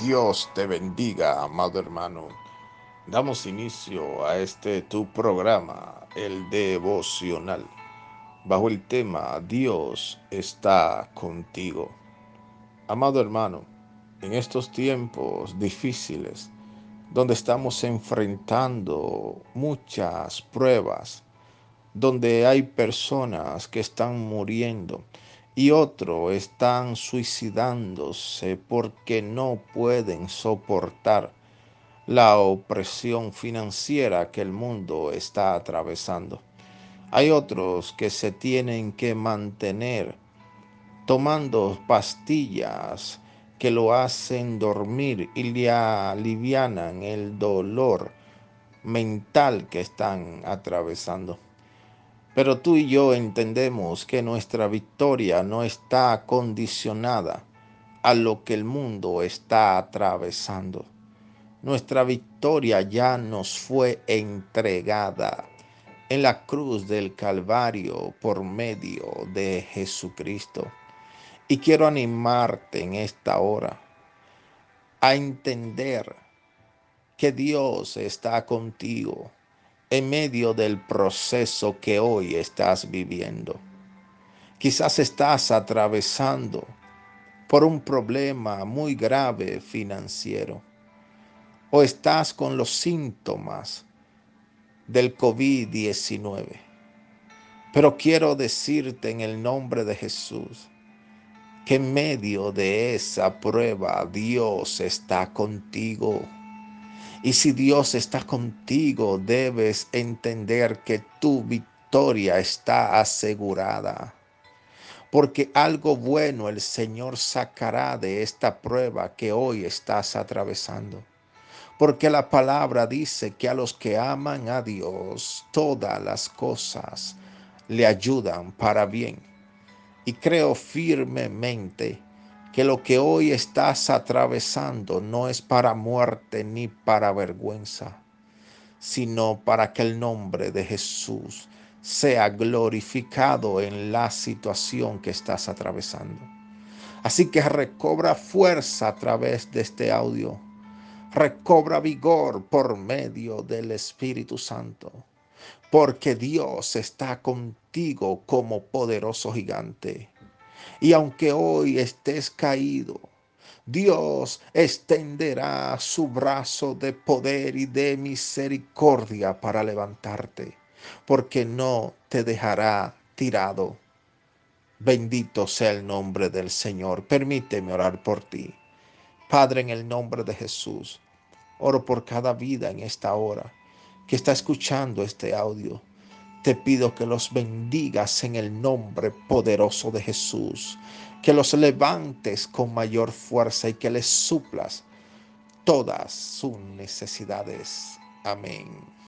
Dios te bendiga, amado hermano. Damos inicio a este tu programa, el devocional, bajo el tema Dios está contigo. Amado hermano, en estos tiempos difíciles, donde estamos enfrentando muchas pruebas, donde hay personas que están muriendo, y otros están suicidándose porque no pueden soportar la opresión financiera que el mundo está atravesando. Hay otros que se tienen que mantener tomando pastillas que lo hacen dormir y le alivianan el dolor mental que están atravesando. Pero tú y yo entendemos que nuestra victoria no está condicionada a lo que el mundo está atravesando. Nuestra victoria ya nos fue entregada en la cruz del Calvario por medio de Jesucristo. Y quiero animarte en esta hora a entender que Dios está contigo en medio del proceso que hoy estás viviendo. Quizás estás atravesando por un problema muy grave financiero o estás con los síntomas del COVID-19. Pero quiero decirte en el nombre de Jesús que en medio de esa prueba Dios está contigo. Y si Dios está contigo, debes entender que tu victoria está asegurada. Porque algo bueno el Señor sacará de esta prueba que hoy estás atravesando. Porque la palabra dice que a los que aman a Dios, todas las cosas le ayudan para bien. Y creo firmemente que lo que hoy estás atravesando no es para muerte ni para vergüenza, sino para que el nombre de Jesús sea glorificado en la situación que estás atravesando. Así que recobra fuerza a través de este audio. Recobra vigor por medio del Espíritu Santo. Porque Dios está contigo como poderoso gigante. Y aunque hoy estés caído, Dios extenderá su brazo de poder y de misericordia para levantarte, porque no te dejará tirado. Bendito sea el nombre del Señor. Permíteme orar por ti. Padre, en el nombre de Jesús, oro por cada vida en esta hora que está escuchando este audio. Te pido que los bendigas en el nombre poderoso de Jesús, que los levantes con mayor fuerza y que les suplas todas sus necesidades. Amén.